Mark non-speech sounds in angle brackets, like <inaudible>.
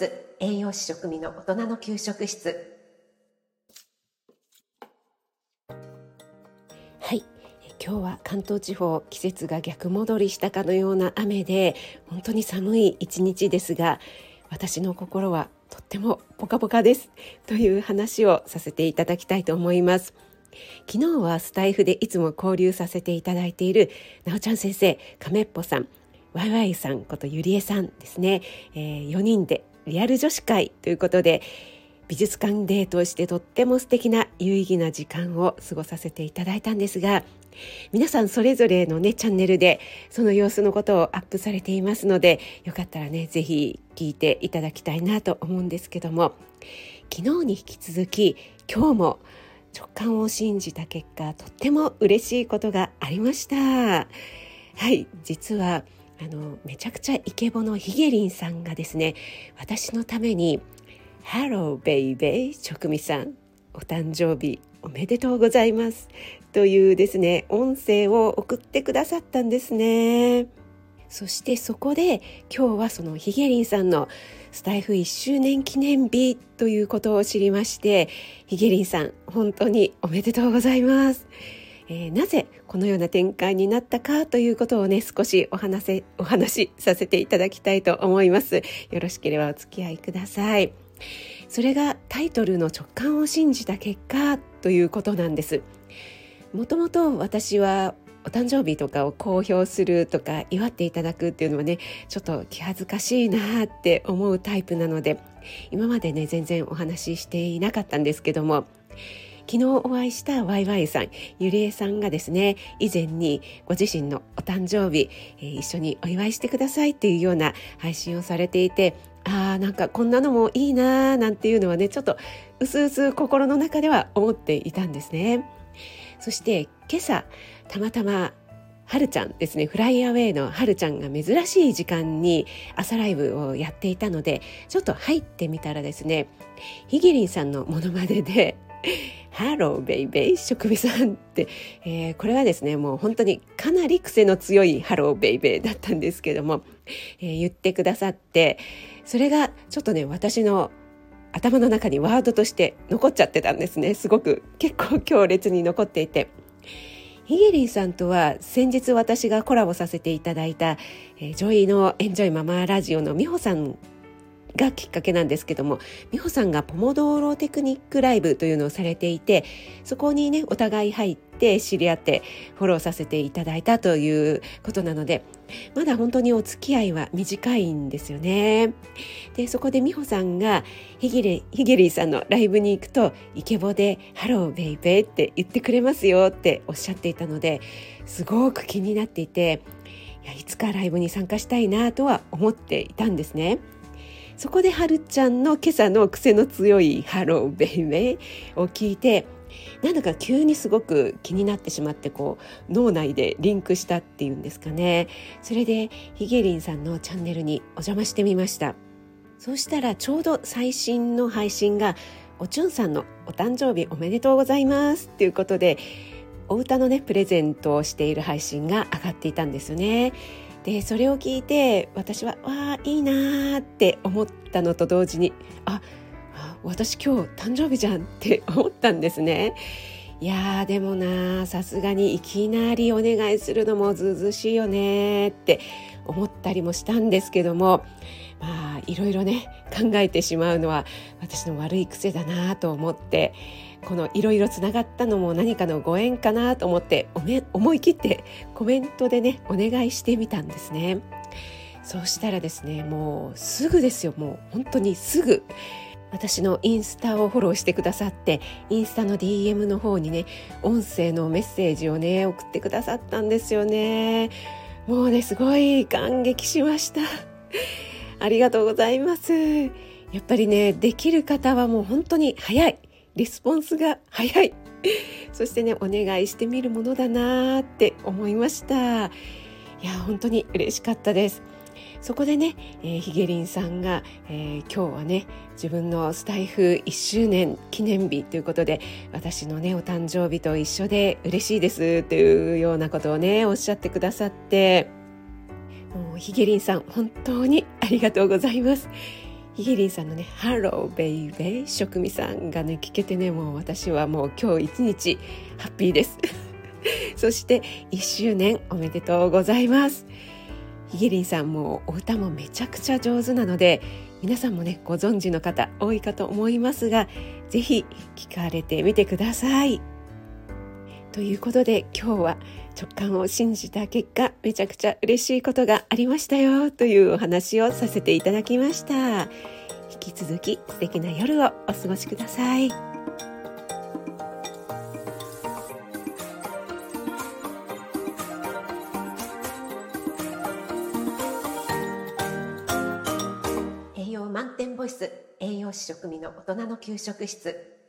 ス栄養士食味の大人の給食室。はい。今日は関東地方季節が逆戻りしたかのような雨で本当に寒い一日ですが私の心はとってもポカポカです。という話をさせていただきたいと思います。昨日はスタイフでいつも交流させていただいているなおちゃん先生亀っぽさんワイワイさんことゆりえさんですね、えー、4人でリアル女子会ということで美術館デートをしてとっても素敵な有意義な時間を過ごさせていただいたんですが皆さんそれぞれのねチャンネルでその様子のことをアップされていますのでよかったらね是非聞いていただきたいなと思うんですけども昨日に引き続き今日も直感を信じた結果とっても嬉しいことがありました。はい実はあのめちゃくちゃイケボのヒゲリンさんがですね私のために「ハローベイベー職味さんお誕生日おめでとうございます」というですね音声を送ってくださったんですね。そしてそこで今日はそのヒゲリンさんのスタイフ1周年記念日ということを知りましてヒゲリンさん本当におめでとうございます。えー、なぜこのような展開になったかということをね少しお話お話しさせていただきたいと思います。よろしければお付き合いください。それがタイトルの直感を信じた結果ということなんです。もともと私はお誕生日とかを公表するとか祝っていただくっていうのはねちょっと気恥ずかしいなって思うタイプなので今までね全然お話ししていなかったんですけども昨日お会いしたワイワイさんゆりえさんがですね以前にご自身のお誕生日、えー、一緒にお祝いしてくださいっていうような配信をされていてあーなんかこんなのもいいなーなんていうのはねちょっとうすうす心の中では思っていたんですね。そして今朝たまたまはるちゃんですねフライアウェイのはるちゃんが珍しい時間に朝ライブをやっていたのでちょっと入ってみたらですねひげりんさんのものまねで Hello baby 食味さんって、えー、これはですねもう本当にかなり癖の強い Hello baby だったんですけども、えー、言ってくださってそれがちょっとね私の頭の中にワードとして残っちゃってたんですね。すごく結構強烈に残っていて。ひげりんさんとは先日私がコラボさせていただいた、えー、女医のエンジョイママラジオの美穂さんがきっかけなんですけども美穂さんがポモドーロテクニックライブというのをされていてそこにねお互い入って知り合ってフォローさせていただいたということなのでまだ本当にお付き合いは短いんですよね。でそこで美穂さんがヒゲリヒゲリーさんのライブに行くとイケボで「ハローベイベー」って言ってくれますよっておっしゃっていたのですごく気になっていていやいつかライブに参加したいなとは思っていたんですね。そこではるちゃんの今朝の癖の強い「ハローベイベー」を聞いてなんだか急にすごく気になってしまってこう脳内でリンクしたっていうんですかね。それでヒゲリンさんのチャンネルにお邪魔してみました。そうしたらちょうど最新の配信がおちゅんさんのお誕生日おめでとうございますっていうことでお歌のねプレゼントをしている配信が上がっていたんですよね。でそれを聞いて私はわあいいなって思ったのと同時にあ私今日誕生日じゃんって <laughs> 思ったんですね。いやでもなさすがにいきなりお願いするのもずうずしいよねって思ったりもしたんですけどもまあいろいろね考えてしまうのは私の悪い癖だなと思ってこのいろいろつながったのも何かのご縁かなと思って思い切ってコメントでねお願いしてみたんですね。そうしたらですねもうすぐですよ。もう本当にすぐ。私のインスタをフォローしてくださってインスタの DM の方にね音声のメッセージをね送ってくださったんですよね。もうねすごい感激しました。ありがとうございます。やっぱりねできる方はもう本当に早い。リスポンスが早い。<laughs> そしてねお願いしてみるものだなって思いました。いや本当に嬉しかったです。そこでね、えー、ヒゲリンさんが、えー、今日はね自分のスタイフ1周年記念日ということで私のねお誕生日と一緒で嬉しいですというようなことをねおっしゃってくださって。もうヒゲリンさん本当にありがとうございます。ヒゲリンさんのね「ハローベイベー食味さん」がね聞けてねもう私はもう今日一日ハッピーです。<laughs> そして1周年おめでとうございます。ヒゲリンさんもお歌もめちゃくちゃ上手なので皆さんもねご存知の方多いかと思いますがぜひ聞かれてみてください。ということで今日は直感を信じた結果めちゃくちゃ嬉しいことがありましたよというお話をさせていただきました。引き続き素敵な夜をお過ごしください。栄養満点ボイス栄養士食味の大人の給食室。